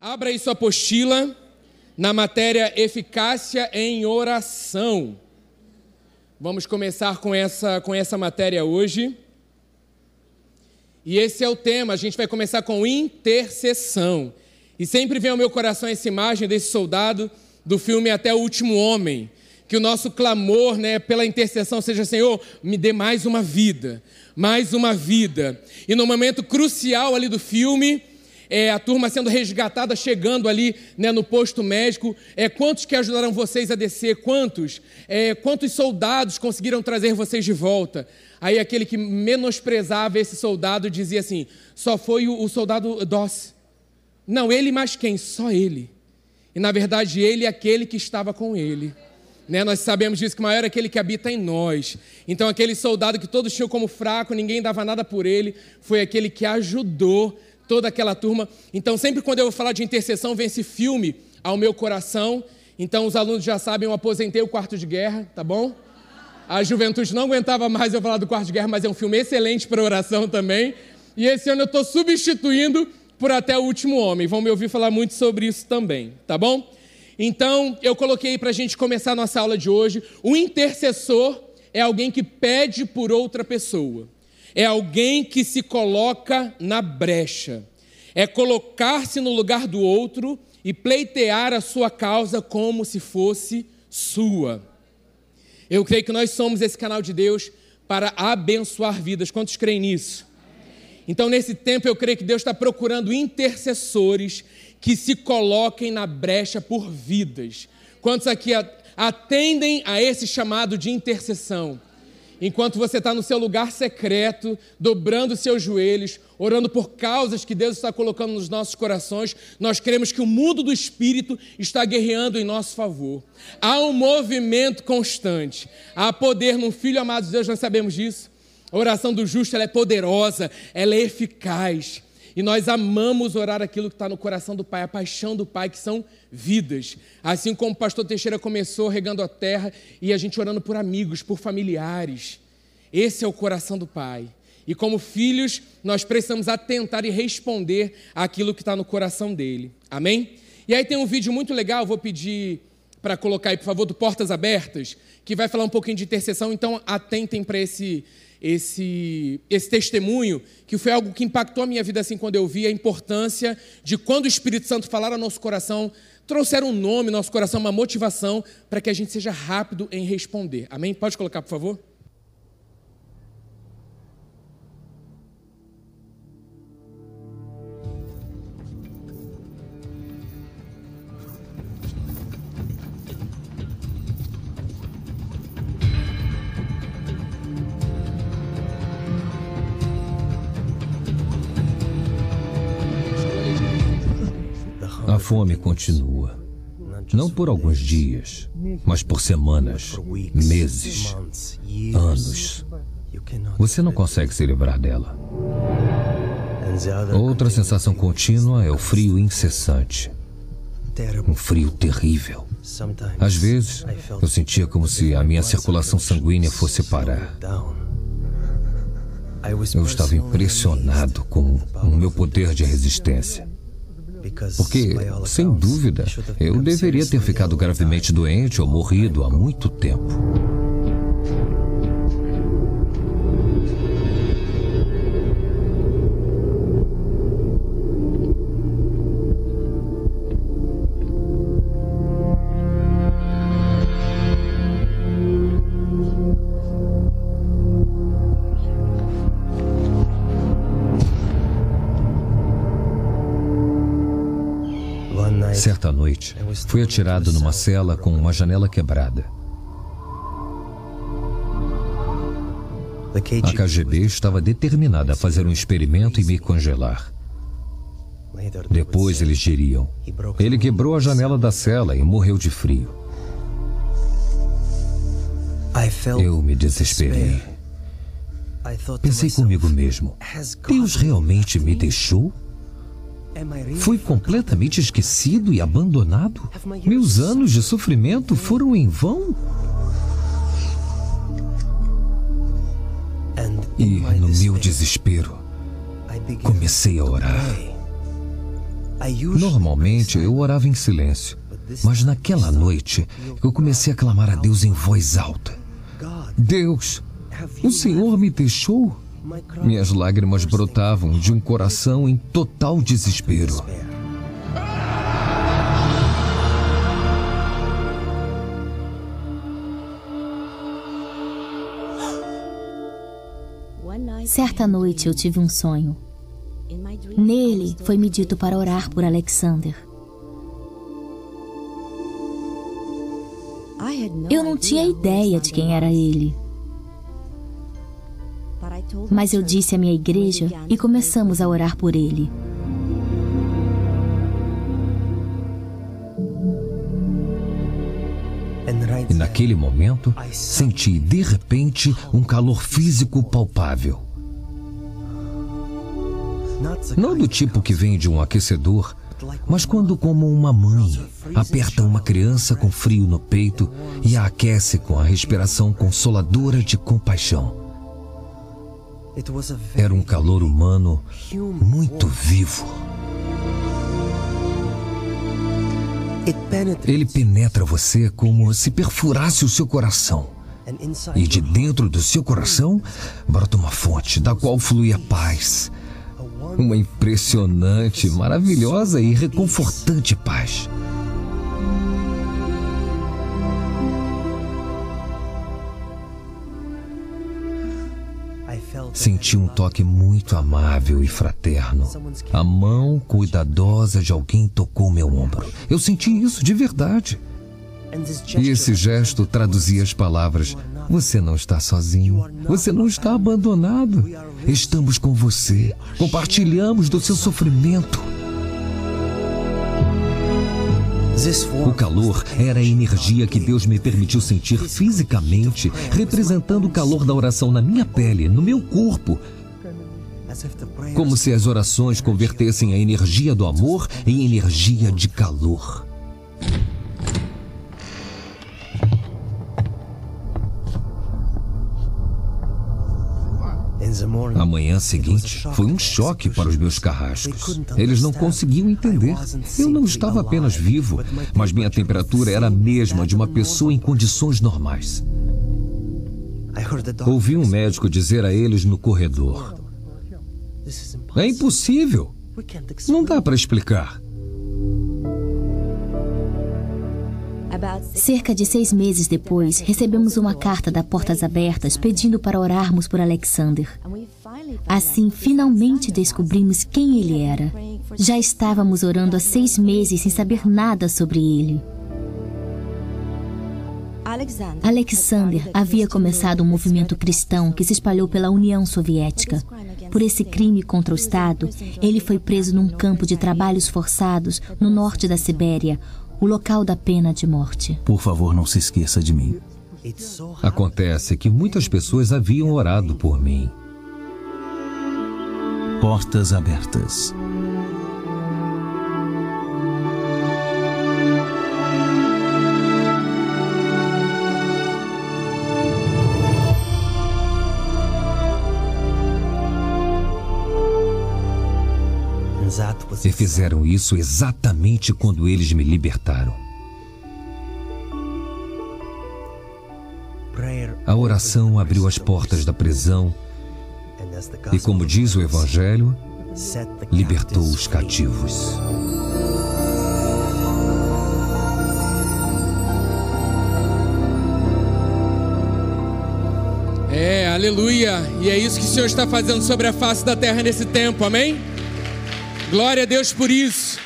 Abra aí sua apostila na matéria eficácia em oração. Vamos começar com essa, com essa matéria hoje. E esse é o tema, a gente vai começar com intercessão. E sempre vem ao meu coração essa imagem desse soldado do filme Até o Último Homem. Que o nosso clamor né, pela intercessão seja: Senhor, me dê mais uma vida, mais uma vida. E no momento crucial ali do filme, é, a turma sendo resgatada, chegando ali né, no posto médico. É, quantos que ajudaram vocês a descer? Quantos? É, quantos soldados conseguiram trazer vocês de volta? Aí aquele que menosprezava esse soldado dizia assim: só foi o, o soldado Doss. Não, ele mais quem? Só ele. E na verdade, ele é aquele que estava com ele. Né, nós sabemos disso que maior é aquele que habita em nós. Então, aquele soldado que todos tinham como fraco, ninguém dava nada por ele, foi aquele que ajudou toda aquela turma. Então, sempre quando eu vou falar de intercessão, vem esse filme ao meu coração. Então, os alunos já sabem, eu aposentei o quarto de guerra, tá bom? A juventude não aguentava mais eu falar do quarto de guerra, mas é um filme excelente para oração também. E esse ano eu estou substituindo por Até o Último Homem. Vão me ouvir falar muito sobre isso também, tá bom? Então, eu coloquei para a gente começar a nossa aula de hoje. O intercessor é alguém que pede por outra pessoa é alguém que se coloca na brecha, é colocar-se no lugar do outro e pleitear a sua causa como se fosse sua. Eu creio que nós somos esse canal de Deus para abençoar vidas. Quantos creem nisso? Então, nesse tempo, eu creio que Deus está procurando intercessores que se coloquem na brecha por vidas. Quantos aqui atendem a esse chamado de intercessão? Enquanto você está no seu lugar secreto, dobrando seus joelhos, orando por causas que Deus está colocando nos nossos corações, nós queremos que o mundo do Espírito está guerreando em nosso favor. Há um movimento constante, há poder no Filho amado de Deus, nós sabemos disso. A oração do justo é poderosa, ela é eficaz. E nós amamos orar aquilo que está no coração do Pai, a paixão do Pai, que são vidas. Assim como o pastor Teixeira começou regando a terra e a gente orando por amigos, por familiares. Esse é o coração do Pai. E como filhos, nós precisamos atentar e responder aquilo que está no coração dele. Amém? E aí tem um vídeo muito legal, vou pedir para colocar aí, por favor, do Portas Abertas, que vai falar um pouquinho de intercessão, então atentem para esse esse, esse testemunho, que foi algo que impactou a minha vida assim quando eu vi a importância de quando o Espírito Santo falar ao nosso coração, trouxer um nome, nosso coração, uma motivação para que a gente seja rápido em responder. Amém? Pode colocar, por favor? Fome continua. Não por alguns dias, mas por semanas, meses, anos. Você não consegue se livrar dela. Outra sensação contínua é o frio incessante. Um frio terrível. Às vezes, eu sentia como se a minha circulação sanguínea fosse parar. Eu estava impressionado com o meu poder de resistência. Porque, sem dúvida, eu deveria ter ficado gravemente doente ou morrido há muito tempo. Noite, fui atirado numa cela com uma janela quebrada. A KGB estava determinada a fazer um experimento e me congelar. Depois eles diriam: ele quebrou a janela da cela e morreu de frio. Eu me desesperei. Pensei comigo mesmo: Deus realmente me deixou? Fui completamente esquecido e abandonado? Meus anos de sofrimento foram em vão? E no meu desespero, comecei a orar. Normalmente eu orava em silêncio, mas naquela noite eu comecei a clamar a Deus em voz alta: Deus, o Senhor me deixou? Minhas lágrimas brotavam de um coração em total desespero. Certa noite eu tive um sonho. Nele foi-me dito para orar por Alexander. Eu não tinha ideia de quem era ele. Mas eu disse à minha igreja e começamos a orar por ele. E naquele momento, senti de repente um calor físico palpável. Não do tipo que vem de um aquecedor, mas quando, como uma mãe, aperta uma criança com frio no peito e a aquece com a respiração consoladora de compaixão. Era um calor humano muito vivo. Ele penetra você como se perfurasse o seu coração. E de dentro do seu coração brota uma fonte da qual flui a paz. Uma impressionante, maravilhosa e reconfortante paz. Senti um toque muito amável e fraterno. A mão cuidadosa de alguém tocou meu ombro. Eu senti isso de verdade. E esse gesto traduzia as palavras: Você não está sozinho, você não está abandonado. Estamos com você, compartilhamos do seu sofrimento. O calor era a energia que Deus me permitiu sentir fisicamente, representando o calor da oração na minha pele, no meu corpo. Como se as orações convertessem a energia do amor em energia de calor. A manhã seguinte foi um choque para os meus carrascos. Eles não conseguiam entender. Eu não estava apenas vivo, mas minha temperatura era a mesma de uma pessoa em condições normais. Ouvi um médico dizer a eles no corredor: É impossível. Não dá para explicar. Cerca de seis meses depois, recebemos uma carta da Portas Abertas pedindo para orarmos por Alexander. Assim, finalmente descobrimos quem ele era. Já estávamos orando há seis meses sem saber nada sobre ele. Alexander havia começado um movimento cristão que se espalhou pela União Soviética. Por esse crime contra o Estado, ele foi preso num campo de trabalhos forçados no norte da Sibéria, o local da pena de morte. Por favor, não se esqueça de mim. Acontece que muitas pessoas haviam orado por mim. Portas abertas. E fizeram isso exatamente quando eles me libertaram. A oração abriu as portas da prisão e, como diz o Evangelho, libertou os cativos. É, aleluia. E é isso que o Senhor está fazendo sobre a face da terra nesse tempo, amém? Glória a Deus por isso.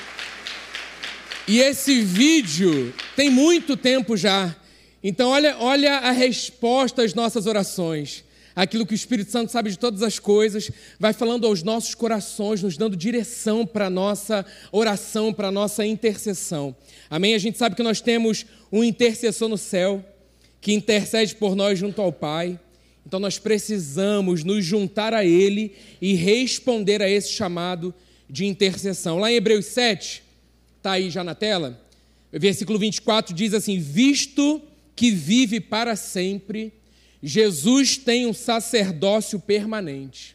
E esse vídeo tem muito tempo já. Então, olha, olha a resposta às nossas orações. Aquilo que o Espírito Santo sabe de todas as coisas, vai falando aos nossos corações, nos dando direção para a nossa oração, para a nossa intercessão. Amém? A gente sabe que nós temos um intercessor no céu, que intercede por nós junto ao Pai. Então nós precisamos nos juntar a Ele e responder a esse chamado de intercessão. Lá em Hebreus 7, está aí já na tela, versículo 24 diz assim: Visto que vive para sempre, Jesus tem um sacerdócio permanente.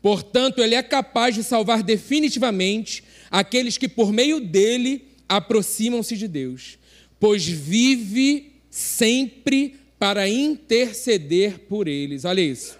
Portanto, ele é capaz de salvar definitivamente aqueles que por meio dele aproximam-se de Deus, pois vive sempre para interceder por eles. Olha isso.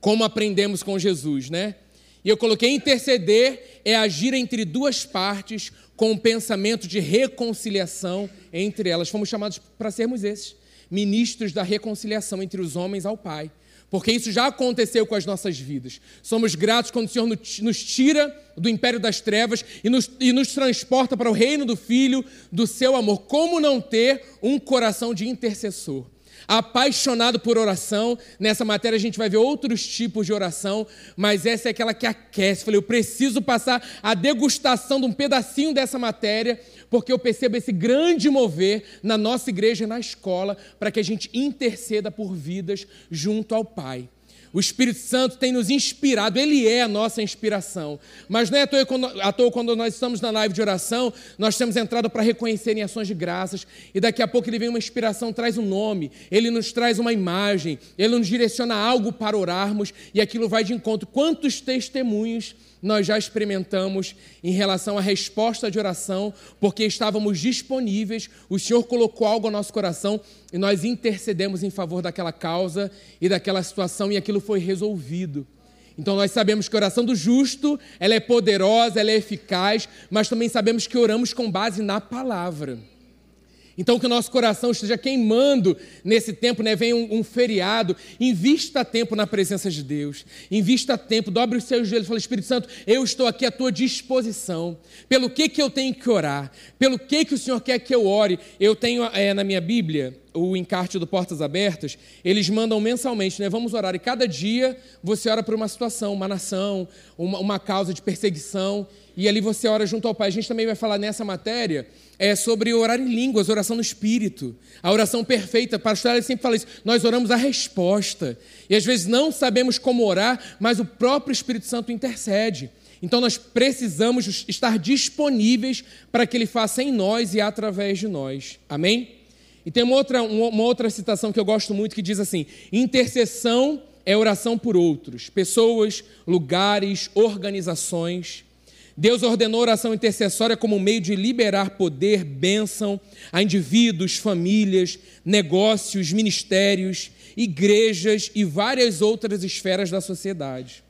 Como aprendemos com Jesus, né? E eu coloquei interceder é agir entre duas partes com um pensamento de reconciliação entre elas. Fomos chamados para sermos esses, ministros da reconciliação entre os homens ao Pai. Porque isso já aconteceu com as nossas vidas. Somos gratos quando o Senhor nos tira do império das trevas e nos, e nos transporta para o reino do Filho, do seu amor. Como não ter um coração de intercessor? Apaixonado por oração. Nessa matéria a gente vai ver outros tipos de oração, mas essa é aquela que aquece. Falei, eu preciso passar a degustação de um pedacinho dessa matéria, porque eu percebo esse grande mover na nossa igreja na escola para que a gente interceda por vidas junto ao Pai. O Espírito Santo tem nos inspirado, ele é a nossa inspiração. Mas não é à toa, quando, nós estamos na live de oração, nós temos entrado para reconhecer em ações de graças, e daqui a pouco ele vem uma inspiração, traz um nome, ele nos traz uma imagem, ele nos direciona algo para orarmos, e aquilo vai de encontro. Quantos testemunhos nós já experimentamos em relação à resposta de oração, porque estávamos disponíveis, o Senhor colocou algo ao nosso coração e nós intercedemos em favor daquela causa e daquela situação e aquilo foi resolvido. Então nós sabemos que a oração do justo, ela é poderosa, ela é eficaz, mas também sabemos que oramos com base na palavra. Então, que o nosso coração esteja queimando nesse tempo, né? Vem um, um, feriado, invista tempo na presença de Deus, invista tempo, dobre os seus joelhos e fala: Espírito Santo, eu estou aqui à tua disposição. Pelo que, que eu tenho que orar? Pelo que, que o Senhor quer que eu ore? Eu tenho é, na minha Bíblia o encarte do Portas Abertas, eles mandam mensalmente, né? Vamos orar. E cada dia você ora por uma situação, uma nação, uma, uma causa de perseguição, e ali você ora junto ao Pai. A gente também vai falar nessa matéria é sobre orar em línguas, oração no Espírito, a oração perfeita. Pastor sempre fala isso. Nós oramos a resposta. E às vezes não sabemos como orar, mas o próprio Espírito Santo intercede. Então nós precisamos estar disponíveis para que Ele faça em nós e através de nós. Amém? E tem uma outra, uma outra citação que eu gosto muito que diz assim: intercessão é oração por outros, pessoas, lugares, organizações. Deus ordenou oração intercessória como um meio de liberar poder, bênção a indivíduos, famílias, negócios, ministérios, igrejas e várias outras esferas da sociedade.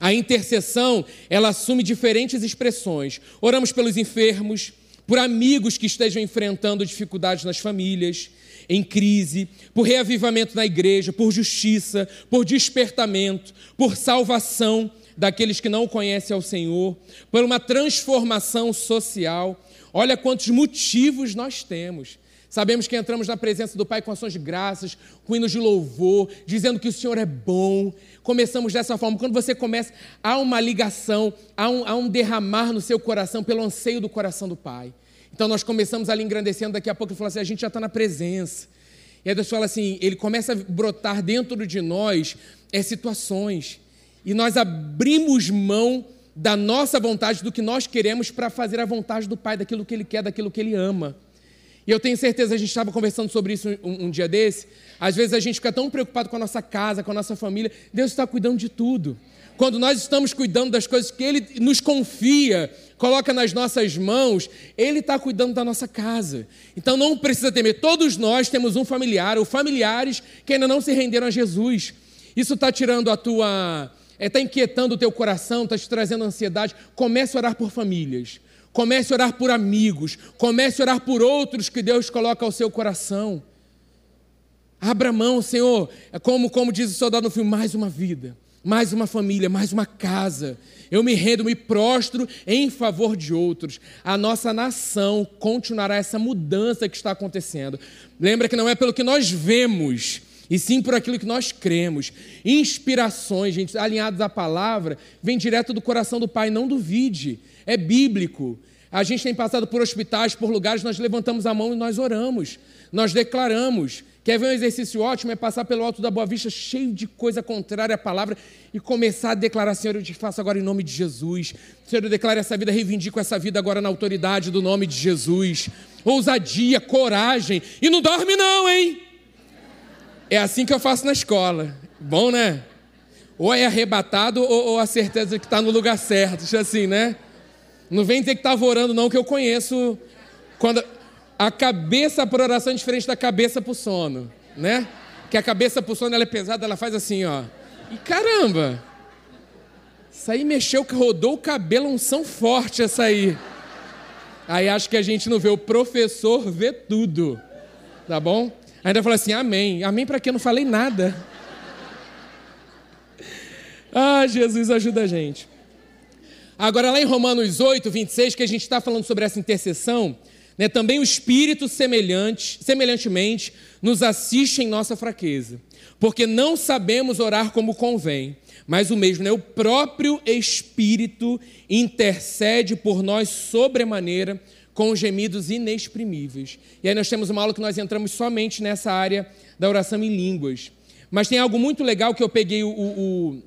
A intercessão, ela assume diferentes expressões. Oramos pelos enfermos, por amigos que estejam enfrentando dificuldades nas famílias, em crise, por reavivamento na igreja, por justiça, por despertamento, por salvação, daqueles que não conhecem ao Senhor, por uma transformação social. Olha quantos motivos nós temos. Sabemos que entramos na presença do Pai com ações de graças, com hinos de louvor, dizendo que o Senhor é bom. Começamos dessa forma. Quando você começa, há uma ligação, há um, há um derramar no seu coração pelo anseio do coração do Pai. Então nós começamos ali engrandecendo, daqui a pouco ele fala assim: a gente já está na presença. E aí Deus fala assim: ele começa a brotar dentro de nós é, situações e nós abrimos mão da nossa vontade, do que nós queremos, para fazer a vontade do Pai, daquilo que Ele quer, daquilo que Ele ama. E eu tenho certeza, a gente estava conversando sobre isso um, um, dia desse. Às vezes a gente fica tão preocupado com a nossa casa, com a nossa família. Deus está cuidando de tudo. Quando nós estamos cuidando das coisas que Ele nos confia, coloca nas nossas mãos, Ele está cuidando da nossa casa. Então não precisa temer. Todos nós temos um familiar ou familiares que ainda não se renderam a Jesus. Isso está tirando a tua está é, inquietando o teu coração, está te trazendo ansiedade, comece a orar por famílias, comece a orar por amigos, comece a orar por outros que Deus coloca ao seu coração. Abra mão, Senhor, é como, como diz o soldado no filme, mais uma vida, mais uma família, mais uma casa. Eu me rendo, me prostro em favor de outros. A nossa nação continuará essa mudança que está acontecendo. Lembra que não é pelo que nós vemos, e sim por aquilo que nós cremos. Inspirações, gente, alinhadas à palavra, vem direto do coração do Pai, não duvide, é bíblico. A gente tem passado por hospitais, por lugares, nós levantamos a mão e nós oramos, nós declaramos. Quer ver um exercício ótimo? É passar pelo alto da Boa Vista, cheio de coisa contrária à palavra, e começar a declarar: Senhor, eu te faço agora em nome de Jesus. Senhor, eu declaro essa vida, reivindico essa vida agora na autoridade do nome de Jesus. Ousadia, coragem. E não dorme, não, hein? É assim que eu faço na escola. Bom, né? Ou é arrebatado ou, ou a certeza que está no lugar certo. Assim, né? Não vem dizer que estava orando, não, que eu conheço. Quando a cabeça para oração é diferente da cabeça para o sono, né? Que a cabeça para o sono ela é pesada, ela faz assim, ó. E caramba! Isso aí mexeu, rodou o cabelo, unção forte essa aí. Aí acho que a gente não vê, o professor vê tudo. Tá bom? Ainda fala assim, amém. Amém para quê? Eu não falei nada. Ah, Jesus ajuda a gente. Agora, lá em Romanos 8, 26, que a gente está falando sobre essa intercessão, né, também o Espírito semelhante, semelhantemente nos assiste em nossa fraqueza, porque não sabemos orar como convém, mas o mesmo, né, o próprio Espírito intercede por nós sobremaneira com gemidos inexprimíveis. E aí nós temos uma aula que nós entramos somente nessa área da oração em línguas. Mas tem algo muito legal que eu peguei o, o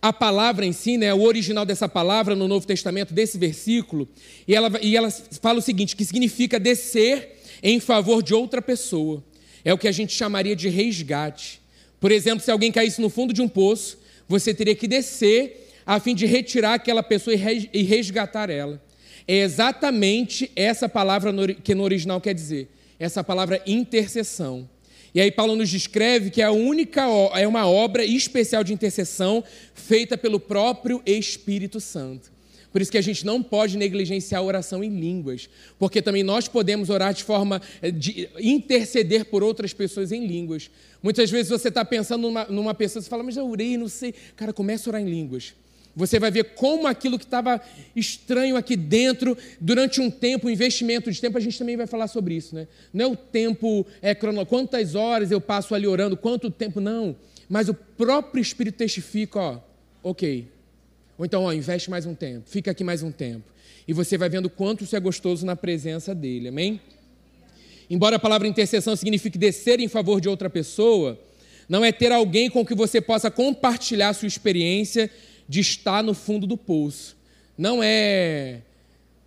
a palavra em si, né, o original dessa palavra no Novo Testamento, desse versículo, e ela, e ela fala o seguinte: que significa descer em favor de outra pessoa. É o que a gente chamaria de resgate. Por exemplo, se alguém caísse no fundo de um poço, você teria que descer a fim de retirar aquela pessoa e resgatar ela. É exatamente essa palavra que no original quer dizer. Essa palavra intercessão. E aí Paulo nos descreve que é a única é uma obra especial de intercessão feita pelo próprio Espírito Santo. Por isso que a gente não pode negligenciar a oração em línguas, porque também nós podemos orar de forma eh, de interceder por outras pessoas em línguas. Muitas vezes você está pensando numa, numa pessoa, você fala, mas eu orei, não sei. Cara, começa a orar em línguas. Você vai ver como aquilo que estava estranho aqui dentro, durante um tempo, um investimento de tempo, a gente também vai falar sobre isso, né? Não é o tempo é, crono, quantas horas eu passo ali orando, quanto tempo, não. Mas o próprio Espírito testifica, ó, ok. Ou então, ó, investe mais um tempo, fica aqui mais um tempo. E você vai vendo quanto isso é gostoso na presença dele, amém? Embora a palavra intercessão signifique descer em favor de outra pessoa, não é ter alguém com que você possa compartilhar sua experiência de estar no fundo do poço. Não é,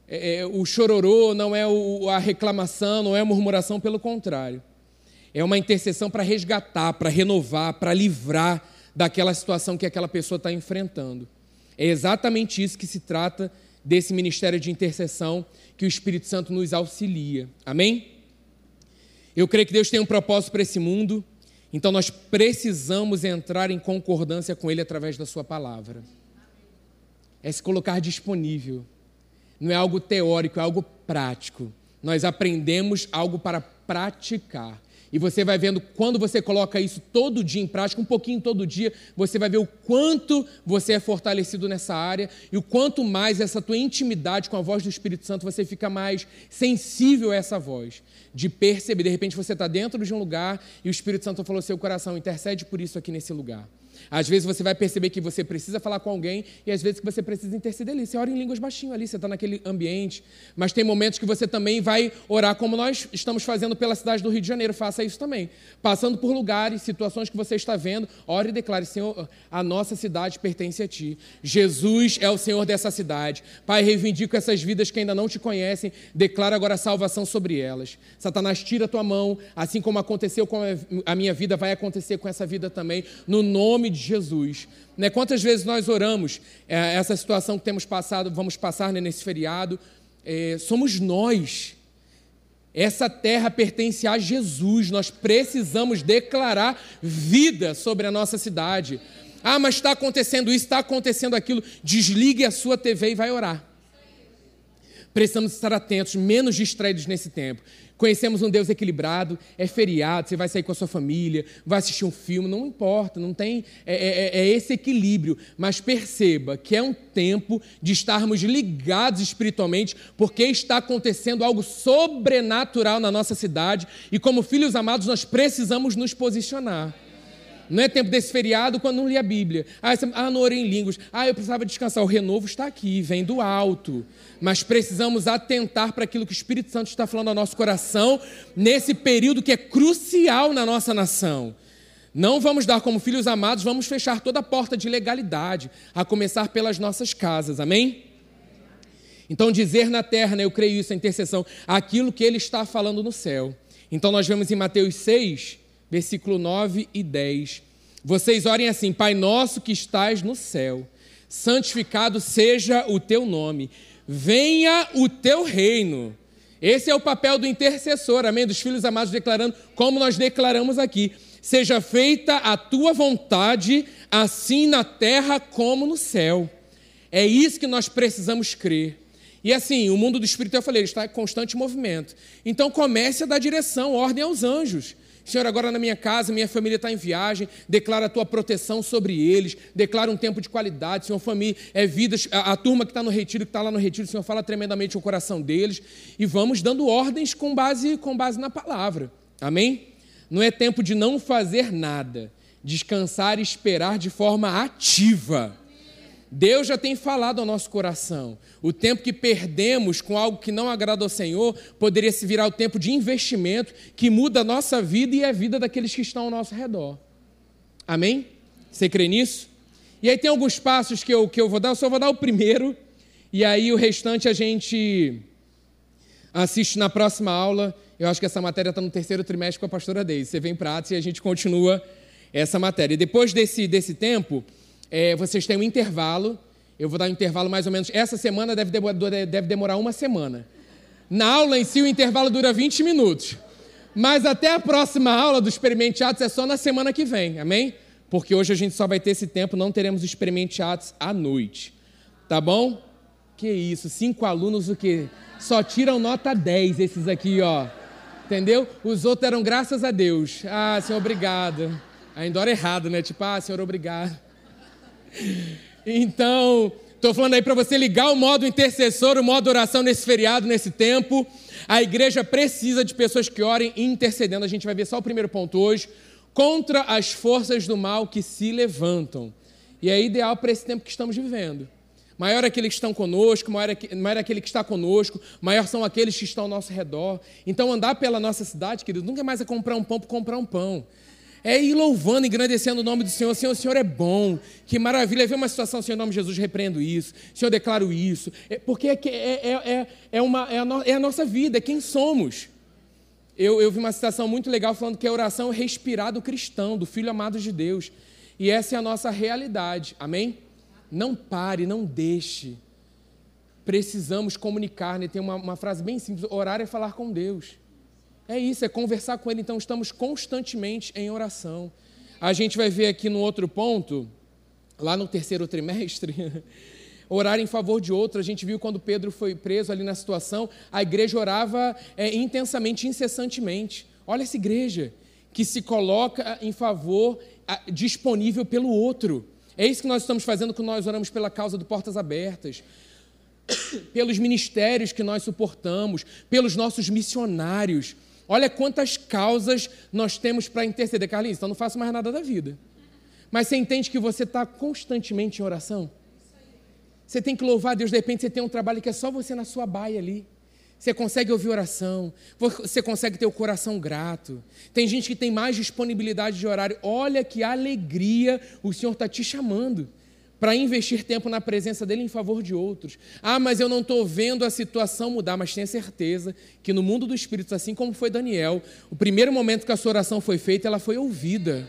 é, é o chororô, não é o, a reclamação, não é a murmuração, pelo contrário. É uma intercessão para resgatar, para renovar, para livrar daquela situação que aquela pessoa está enfrentando. É exatamente isso que se trata desse ministério de intercessão que o Espírito Santo nos auxilia. Amém? Eu creio que Deus tem um propósito para esse mundo. Então nós precisamos entrar em concordância com Ele através da Sua palavra. É se colocar disponível. Não é algo teórico, é algo prático. Nós aprendemos algo para praticar. E você vai vendo quando você coloca isso todo dia em prática, um pouquinho todo dia, você vai ver o quanto você é fortalecido nessa área e o quanto mais essa tua intimidade com a voz do Espírito Santo você fica mais sensível a essa voz, de perceber. De repente você está dentro de um lugar e o Espírito Santo falou: seu coração intercede por isso aqui nesse lugar. Às vezes você vai perceber que você precisa falar com alguém e às vezes que você precisa interceder ali. Você ora em línguas baixinho ali, você está naquele ambiente. Mas tem momentos que você também vai orar como nós estamos fazendo pela cidade do Rio de Janeiro. Faça isso também. Passando por lugares, situações que você está vendo, ore e declare, Senhor, a nossa cidade pertence a Ti. Jesus é o Senhor dessa cidade. Pai, reivindico essas vidas que ainda não te conhecem. Declara agora salvação sobre elas. Satanás, tira a tua mão, assim como aconteceu com a minha vida, vai acontecer com essa vida também. No nome de Jesus. Né? Quantas vezes nós oramos é, essa situação que temos passado, vamos passar né, nesse feriado? É, somos nós. Essa terra pertence a Jesus. Nós precisamos declarar vida sobre a nossa cidade. Ah, mas está acontecendo isso, está acontecendo aquilo. Desligue a sua TV e vai orar. Precisamos estar atentos, menos distraídos nesse tempo. Conhecemos um Deus equilibrado, é feriado, você vai sair com a sua família, vai assistir um filme, não importa, não tem. É, é, é, é esse equilíbrio. Mas perceba que é um tempo de estarmos ligados espiritualmente, porque está acontecendo algo sobrenatural na nossa cidade e, como filhos amados, nós precisamos nos posicionar. Não é tempo desse feriado quando não li a Bíblia. Ah, você, ah, não orei em línguas. Ah, eu precisava descansar. O renovo está aqui, vem do alto. Mas precisamos atentar para aquilo que o Espírito Santo está falando ao nosso coração nesse período que é crucial na nossa nação. Não vamos dar como filhos amados, vamos fechar toda a porta de legalidade, a começar pelas nossas casas. Amém? Então, dizer na terra, né, eu creio isso, a intercessão, aquilo que ele está falando no céu. Então, nós vemos em Mateus 6, versículo 9 e 10. Vocês orem assim: Pai nosso que estás no céu, santificado seja o teu nome, venha o teu reino. Esse é o papel do intercessor, amém? Dos filhos amados declarando, como nós declaramos aqui: seja feita a tua vontade, assim na terra como no céu. É isso que nós precisamos crer. E assim, o mundo do espírito, eu falei, ele está em constante movimento. Então comece a dar direção, ordem aos anjos. Senhor, agora na minha casa, minha família está em viagem, declara a tua proteção sobre eles, declara um tempo de qualidade, Senhor, família, é vidas, a, a turma que está no retiro, que está lá no retiro, Senhor, fala tremendamente o coração deles, e vamos dando ordens com base, com base na palavra, amém? Não é tempo de não fazer nada, descansar e esperar de forma ativa. Deus já tem falado ao nosso coração. O tempo que perdemos com algo que não agrada ao Senhor poderia se virar o tempo de investimento que muda a nossa vida e a vida daqueles que estão ao nosso redor. Amém? Você crê nisso? E aí tem alguns passos que eu, que eu vou dar, eu só vou dar o primeiro, e aí o restante a gente assiste na próxima aula. Eu acho que essa matéria está no terceiro trimestre com a pastora Deise. Você vem para e a gente continua essa matéria. E depois desse, desse tempo, é, vocês têm um intervalo. Eu vou dar um intervalo mais ou menos. Essa semana deve, deve demorar uma semana. Na aula em si, o intervalo dura 20 minutos. Mas até a próxima aula do Experimente Atos é só na semana que vem, amém? Porque hoje a gente só vai ter esse tempo, não teremos Experimente Atos à noite. Tá bom? Que isso, cinco alunos o quê? Só tiram nota 10 esses aqui, ó. Entendeu? Os outros eram graças a Deus. Ah, Senhor, obrigado. Ainda era errado, né? Tipo, ah, Senhor, obrigado. Então, estou falando aí para você ligar o modo intercessor, o modo oração nesse feriado, nesse tempo. A igreja precisa de pessoas que orem intercedendo. A gente vai ver só o primeiro ponto hoje. Contra as forças do mal que se levantam. E é ideal para esse tempo que estamos vivendo. Maior é aquele que estão conosco, maior é, maior é aquele que está conosco, maior são aqueles que estão ao nosso redor. Então, andar pela nossa cidade, querido, nunca mais é comprar um pão por comprar um pão é ir louvando, engrandecendo o nome do Senhor. Senhor, o Senhor é bom, que maravilha. Vê uma situação, Senhor, em nome de Jesus, repreendo isso. Senhor, declaro isso. É, porque é, é, é, é, uma, é, a no, é a nossa vida, é quem somos. Eu, eu vi uma citação muito legal falando que a oração é respirar do cristão, do filho amado de Deus. E essa é a nossa realidade. Amém? Não pare, não deixe. Precisamos comunicar, né? Tem uma, uma frase bem simples: orar é falar com Deus. É isso, é conversar com Ele. Então, estamos constantemente em oração. A gente vai ver aqui no outro ponto, lá no terceiro trimestre, orar em favor de outro. A gente viu quando Pedro foi preso ali na situação, a igreja orava é, intensamente, incessantemente. Olha essa igreja que se coloca em favor, disponível pelo outro. É isso que nós estamos fazendo quando nós oramos pela causa do Portas Abertas, pelos ministérios que nós suportamos, pelos nossos missionários. Olha quantas causas nós temos para interceder. Carlinhos, então não faço mais nada da vida. Mas você entende que você está constantemente em oração? Você tem que louvar Deus, de repente você tem um trabalho que é só você na sua baia ali. Você consegue ouvir oração, você consegue ter o coração grato. Tem gente que tem mais disponibilidade de horário. Olha que alegria o Senhor está te chamando para investir tempo na presença dele em favor de outros. Ah, mas eu não estou vendo a situação mudar, mas tenha certeza que no mundo do Espírito, assim como foi Daniel, o primeiro momento que a sua oração foi feita, ela foi ouvida.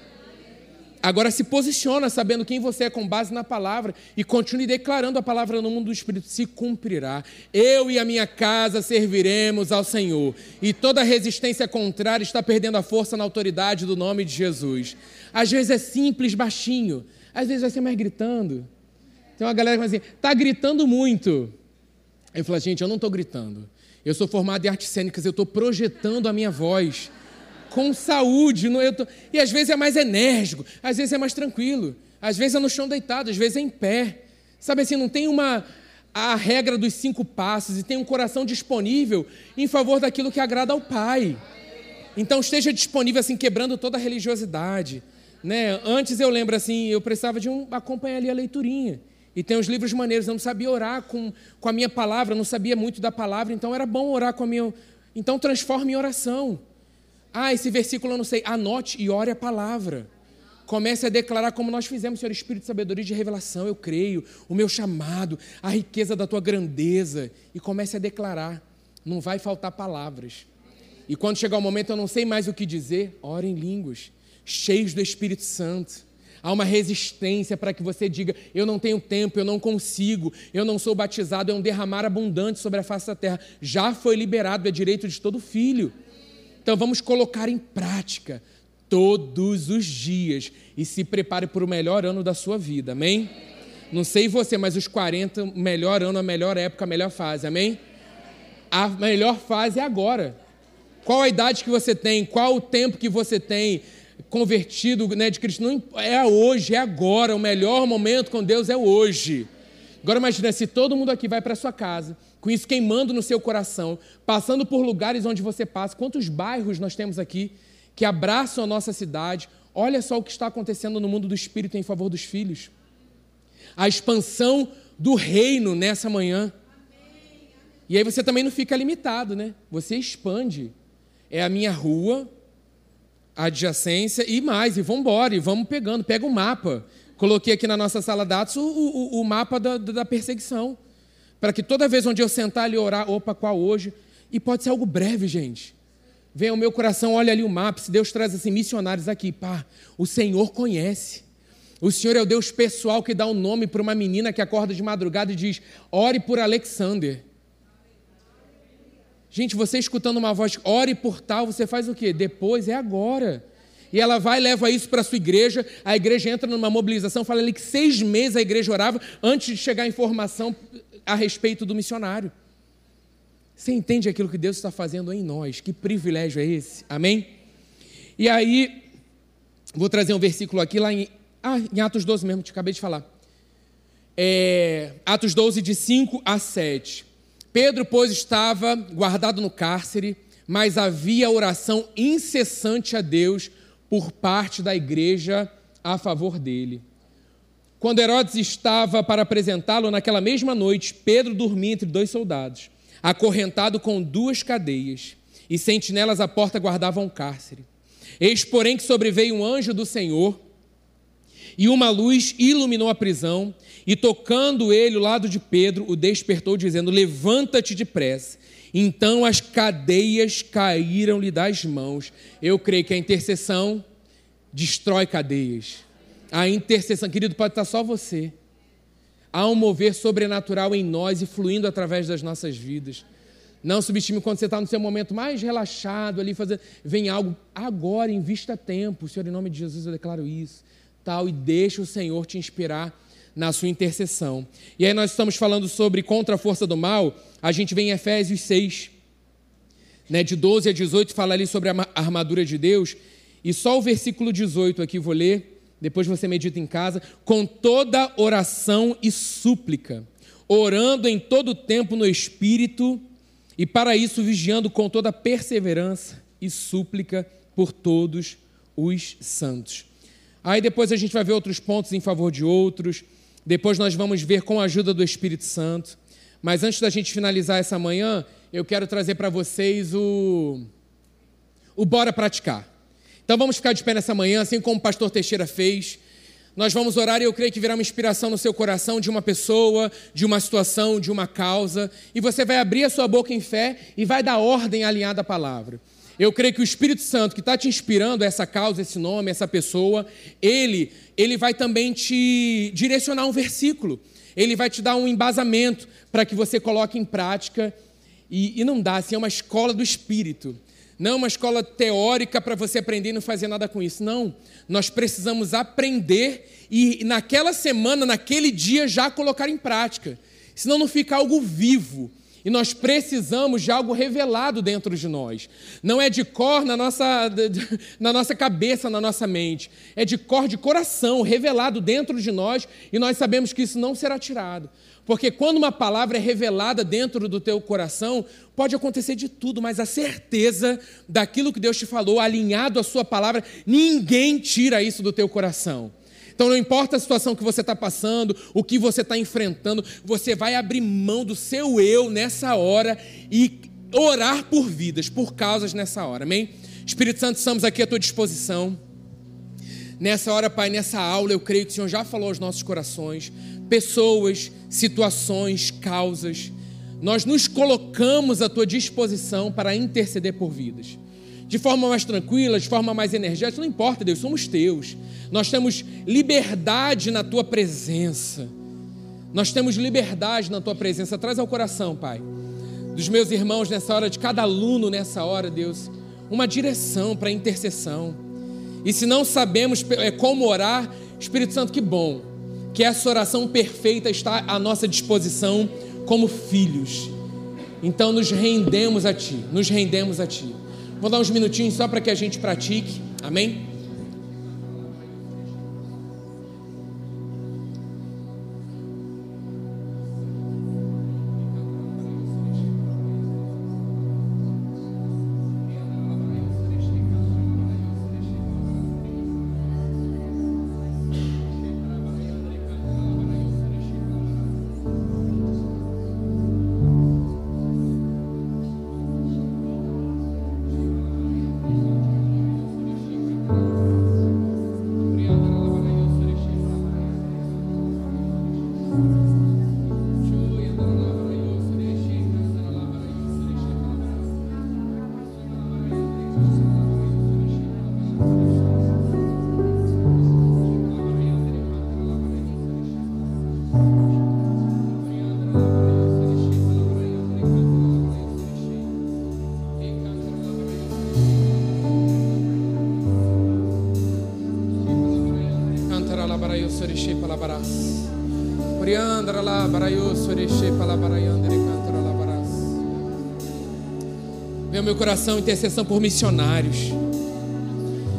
Agora se posiciona sabendo quem você é com base na palavra e continue declarando a palavra no mundo do Espírito, se cumprirá. Eu e a minha casa serviremos ao Senhor. E toda resistência contrária está perdendo a força na autoridade do nome de Jesus. Às vezes é simples, baixinho. Às vezes vai ser mais gritando. Tem uma galera que vai assim, está gritando muito. Eu falo, gente, eu não estou gritando. Eu sou formado em artes cênicas, eu estou projetando a minha voz com saúde. No, tô... E às vezes é mais enérgico, às vezes é mais tranquilo, às vezes é no chão deitado, às vezes é em pé. Sabe assim, não tem uma a regra dos cinco passos e tem um coração disponível em favor daquilo que agrada ao Pai. Então esteja disponível assim, quebrando toda a religiosidade né? Antes eu lembro assim, eu precisava de um acompanhar ali a leiturinha. E tem uns livros maneiros, eu não sabia orar com, com a minha palavra, não sabia muito da palavra, então era bom orar com a minha. Então transforme em oração. Ah, esse versículo eu não sei. Anote e ore a palavra. Comece a declarar como nós fizemos, Senhor, Espírito de sabedoria e de revelação, eu creio, o meu chamado, a riqueza da tua grandeza. E comece a declarar. Não vai faltar palavras. E quando chegar o momento eu não sei mais o que dizer, ore em línguas cheios do Espírito Santo. há uma resistência para que você diga: eu não tenho tempo, eu não consigo, eu não sou batizado, é um derramar abundante sobre a face da terra. Já foi liberado, é direito de todo filho. Então vamos colocar em prática todos os dias e se prepare para o melhor ano da sua vida, amém? Não sei você, mas os 40, o melhor ano, a melhor época, a melhor fase, amém? A melhor fase é agora. Qual a idade que você tem? Qual o tempo que você tem? Convertido né, de Cristo. Não, é hoje, é agora. O melhor momento com Deus é hoje. Agora imagina se todo mundo aqui vai para sua casa, com isso queimando no seu coração, passando por lugares onde você passa. Quantos bairros nós temos aqui que abraçam a nossa cidade? Olha só o que está acontecendo no mundo do espírito em favor dos filhos. A expansão do reino nessa manhã. E aí você também não fica limitado, né? Você expande é a minha rua, adjacência e mais, e vamos embora, e vamos pegando, pega o um mapa. Coloquei aqui na nossa sala dados o, o, o mapa da, da perseguição. Para que toda vez onde eu sentar ali orar, opa, qual hoje? E pode ser algo breve, gente. Vem ao meu coração, olha ali o mapa. Se Deus traz assim, missionários aqui, pá, o Senhor conhece. O Senhor é o Deus pessoal que dá o um nome para uma menina que acorda de madrugada e diz: ore por Alexander. Gente, você escutando uma voz, ore por tal, você faz o quê? Depois, é agora. E ela vai leva isso para a sua igreja, a igreja entra numa mobilização, fala ali que seis meses a igreja orava antes de chegar a informação a respeito do missionário. Você entende aquilo que Deus está fazendo em nós? Que privilégio é esse? Amém? E aí, vou trazer um versículo aqui lá em, ah, em Atos 12 mesmo, te acabei de falar. É, Atos 12, de 5 a 7. Pedro, pois, estava guardado no cárcere, mas havia oração incessante a Deus por parte da igreja a favor dele. Quando Herodes estava para apresentá-lo naquela mesma noite, Pedro dormia entre dois soldados, acorrentado com duas cadeias, e sentinelas à porta guardavam o cárcere. Eis, porém, que sobreveio um anjo do Senhor, e uma luz iluminou a prisão, e tocando ele o lado de Pedro, o despertou, dizendo: Levanta-te depressa. Então as cadeias caíram-lhe das mãos. Eu creio que a intercessão destrói cadeias. A intercessão, querido, pode estar só você. Há um mover sobrenatural em nós e fluindo através das nossas vidas. Não subestime quando você está no seu momento mais relaxado ali, fazendo, vem algo agora, invista tempo. Senhor, em nome de Jesus eu declaro isso, tal, e deixa o Senhor te inspirar na sua intercessão. E aí nós estamos falando sobre contra a força do mal, a gente vem em Efésios 6, né, de 12 a 18, fala ali sobre a armadura de Deus, e só o versículo 18 aqui vou ler, depois você medita em casa, com toda oração e súplica, orando em todo tempo no Espírito, e para isso vigiando com toda perseverança e súplica por todos os santos. Aí depois a gente vai ver outros pontos em favor de outros, depois nós vamos ver com a ajuda do Espírito Santo. Mas antes da gente finalizar essa manhã, eu quero trazer para vocês o, o Bora Praticar. Então vamos ficar de pé nessa manhã, assim como o pastor Teixeira fez. Nós vamos orar e eu creio que virá uma inspiração no seu coração de uma pessoa, de uma situação, de uma causa. E você vai abrir a sua boca em fé e vai dar ordem alinhada à palavra. Eu creio que o Espírito Santo que está te inspirando essa causa, esse nome, essa pessoa, ele, ele vai também te direcionar um versículo. Ele vai te dar um embasamento para que você coloque em prática. E, e não dá, assim, é uma escola do Espírito. Não é uma escola teórica para você aprender e não fazer nada com isso. Não. Nós precisamos aprender e naquela semana, naquele dia, já colocar em prática. Senão não fica algo vivo e nós precisamos de algo revelado dentro de nós. Não é de cor na nossa, na nossa cabeça, na nossa mente. É de cor de coração, revelado dentro de nós, e nós sabemos que isso não será tirado. Porque quando uma palavra é revelada dentro do teu coração, pode acontecer de tudo, mas a certeza daquilo que Deus te falou, alinhado à sua palavra, ninguém tira isso do teu coração. Então, não importa a situação que você está passando, o que você está enfrentando, você vai abrir mão do seu eu nessa hora e orar por vidas, por causas nessa hora, amém? Espírito Santo, estamos aqui à tua disposição. Nessa hora, Pai, nessa aula, eu creio que o Senhor já falou aos nossos corações, pessoas, situações, causas. Nós nos colocamos à tua disposição para interceder por vidas. De forma mais tranquila, de forma mais energética, não importa, Deus, somos teus. Nós temos liberdade na tua presença. Nós temos liberdade na tua presença. Traz ao coração, Pai, dos meus irmãos nessa hora, de cada aluno nessa hora, Deus, uma direção para a intercessão. E se não sabemos é, como orar, Espírito Santo, que bom que essa oração perfeita está à nossa disposição como filhos. Então nos rendemos a Ti, nos rendemos a Ti. Vou dar uns minutinhos só para que a gente pratique. Amém? Meu coração intercessão por missionários.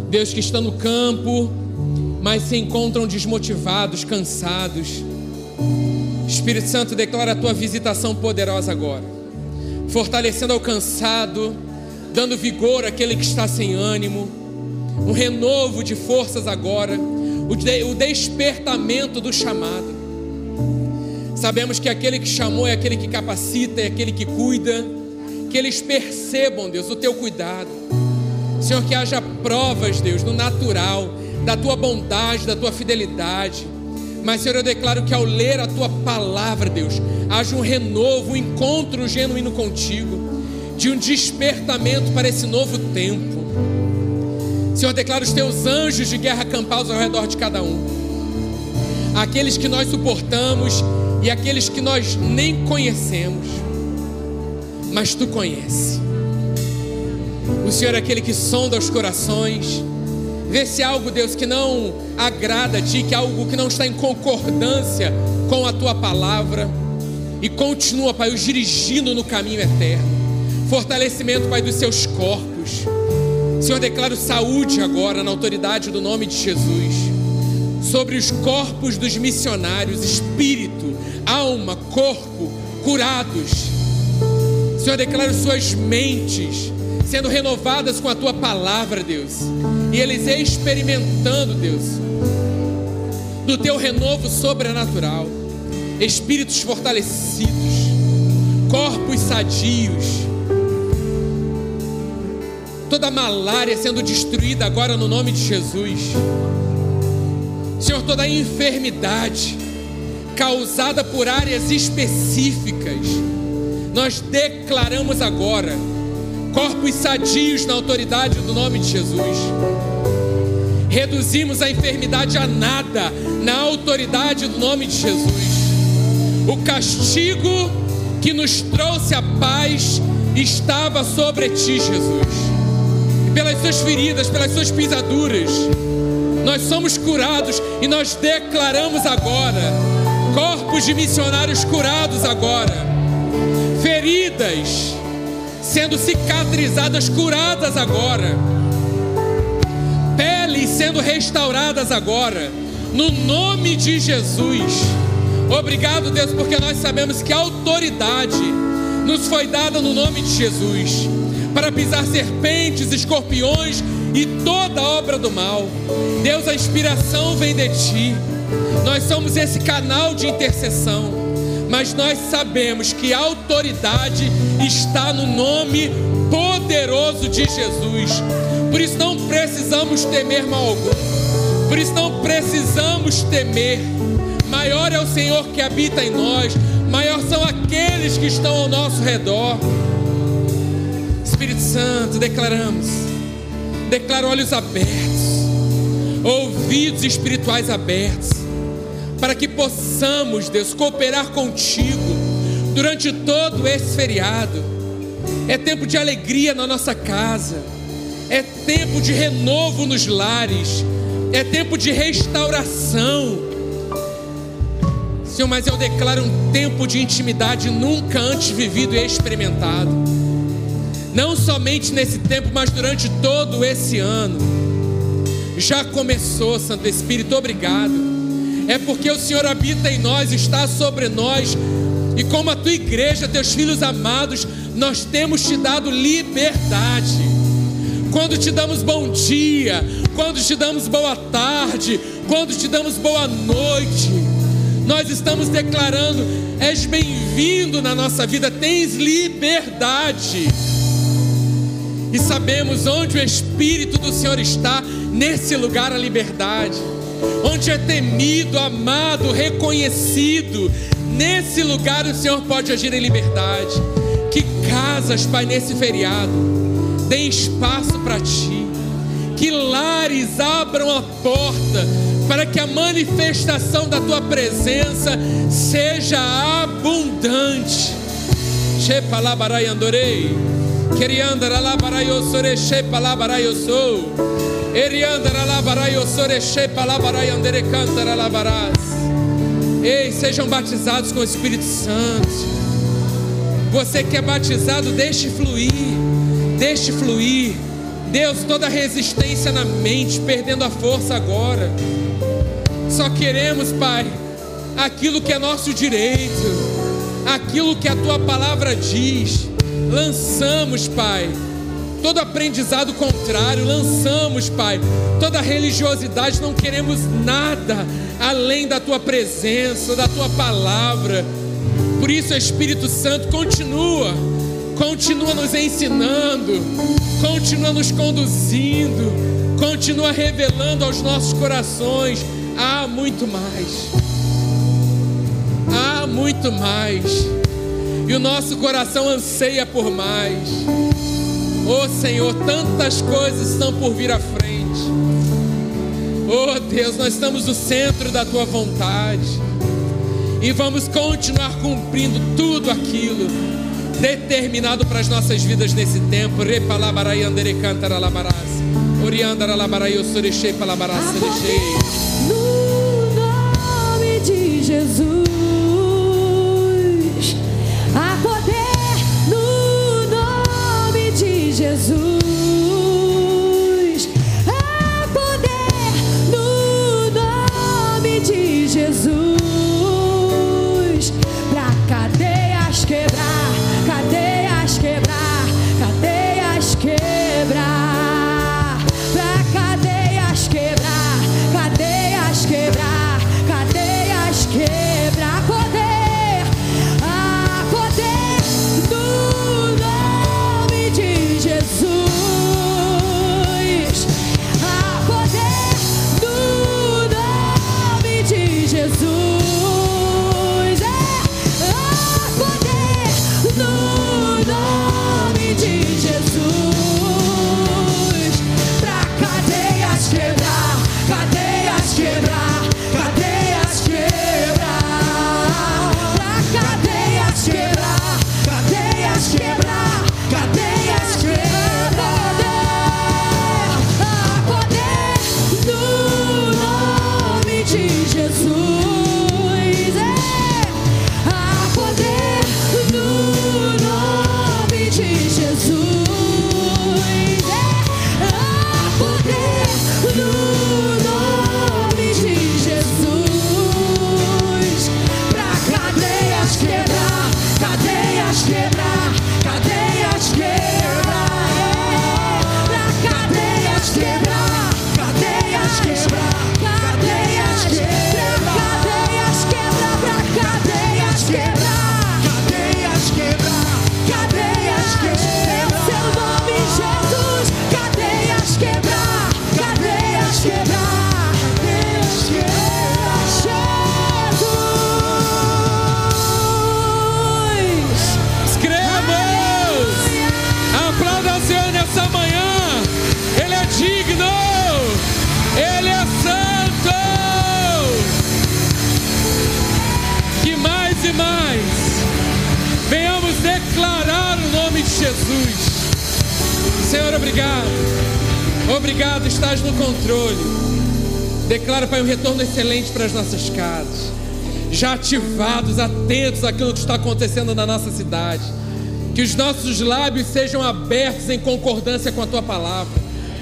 Deus que está no campo, mas se encontram desmotivados, cansados. Espírito Santo, declara a tua visitação poderosa agora, fortalecendo ao cansado, dando vigor àquele que está sem ânimo, um renovo de forças agora, o, de, o despertamento do chamado. Sabemos que aquele que chamou é aquele que capacita, é aquele que cuida, que eles percebam, Deus, o teu cuidado. Senhor, que haja provas, Deus, no natural, da tua bondade, da tua fidelidade. Mas, Senhor, eu declaro que ao ler a tua palavra, Deus, haja um renovo, um encontro genuíno contigo, de um despertamento para esse novo tempo. Senhor, declara os teus anjos de guerra acampados ao redor de cada um. Aqueles que nós suportamos e aqueles que nós nem conhecemos, mas tu conheces. O Senhor é aquele que sonda os corações, vê se há algo, Deus, que não agrada a ti, que algo que não está em concordância com a tua palavra, e continua, Pai, os dirigindo no caminho eterno. Fortalecimento, Pai, dos seus corpos. Senhor, declaro saúde agora na autoridade do nome de Jesus sobre os corpos dos missionários, espírito, alma, corpo, curados. Senhor, declaro suas mentes sendo renovadas com a tua palavra, Deus, e eles experimentando, Deus, do teu renovo sobrenatural, espíritos fortalecidos, corpos sadios, toda malária sendo destruída agora no nome de Jesus. Senhor, toda enfermidade causada por áreas específicas, nós declaramos agora corpos sadios na autoridade do nome de Jesus. Reduzimos a enfermidade a nada na autoridade do nome de Jesus. O castigo que nos trouxe a paz estava sobre ti, Jesus. E pelas suas feridas, pelas suas pisaduras, nós somos curados e nós declaramos agora, corpos de missionários curados agora, feridas sendo cicatrizadas, curadas agora, peles sendo restauradas agora, no nome de Jesus. Obrigado, Deus, porque nós sabemos que a autoridade nos foi dada no nome de Jesus para pisar serpentes, escorpiões e toda obra do mal. Deus, a inspiração vem de ti. Nós somos esse canal de intercessão, mas nós sabemos que a autoridade está no nome poderoso de Jesus. Por isso não precisamos temer mal algum. Por isso não precisamos temer. Maior é o Senhor que habita em nós, maior são aqueles que estão ao nosso redor. Espírito Santo, declaramos Declaro olhos abertos, ouvidos espirituais abertos, para que possamos, Deus, cooperar contigo durante todo esse feriado. É tempo de alegria na nossa casa, é tempo de renovo nos lares, é tempo de restauração. Senhor, mas eu declaro um tempo de intimidade nunca antes vivido e experimentado. Não somente nesse tempo, mas durante todo esse ano. Já começou, Santo Espírito, obrigado. É porque o Senhor habita em nós, está sobre nós, e como a tua igreja, teus filhos amados, nós temos te dado liberdade. Quando te damos bom dia, quando te damos boa tarde, quando te damos boa noite, nós estamos declarando: és bem-vindo na nossa vida, tens liberdade. E sabemos onde o Espírito do Senhor está, nesse lugar a liberdade, onde é temido, amado, reconhecido, nesse lugar o Senhor pode agir em liberdade. Que casas, Pai, nesse feriado, dê espaço para Ti, que lares abram a porta para que a manifestação da tua presença seja abundante. Shepalabarai andorei. Queriandara labarai osore osou. Eriandara labarai osore Ei, sejam batizados com o Espírito Santo. Você que é batizado, deixe fluir. Deixe fluir. Deus, toda resistência na mente, perdendo a força agora. Só queremos, Pai, aquilo que é nosso direito, aquilo que a tua palavra diz. Lançamos, Pai, todo aprendizado contrário, lançamos, Pai, toda religiosidade, não queremos nada além da tua presença, da tua palavra. Por isso, Espírito Santo, continua, continua nos ensinando, continua nos conduzindo, continua revelando aos nossos corações há muito mais. Há muito mais. E o nosso coração anseia por mais. Oh Senhor, tantas coisas estão por vir à frente. Oh Deus, nós estamos no centro da tua vontade. E vamos continuar cumprindo tudo aquilo determinado para as nossas vidas nesse tempo. Repalabarai andere cantara. Oriandara labarai No nome de Jesus, Jesus. Obrigado, estás no controle. Declara, Pai, um retorno excelente para as nossas casas. Já ativados, atentos àquilo que está acontecendo na nossa cidade. Que os nossos lábios sejam abertos em concordância com a tua palavra,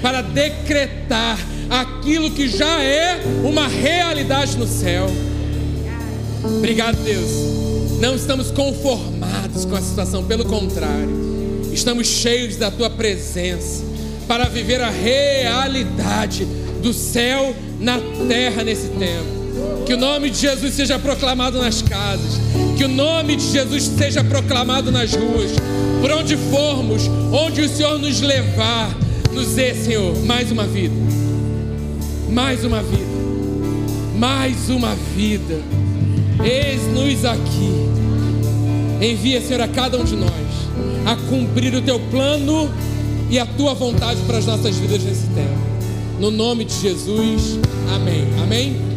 para decretar aquilo que já é uma realidade no céu. Obrigado, Deus. Não estamos conformados com a situação, pelo contrário, estamos cheios da tua presença para viver a realidade do céu na terra nesse tempo. Que o nome de Jesus seja proclamado nas casas, que o nome de Jesus seja proclamado nas ruas, por onde formos, onde o Senhor nos levar, nos dê, Senhor, mais uma vida, mais uma vida, mais uma vida. Eis-nos aqui. Envia, Senhor, a cada um de nós a cumprir o teu plano e a tua vontade para as nossas vidas nesse tempo. No nome de Jesus, amém. Amém.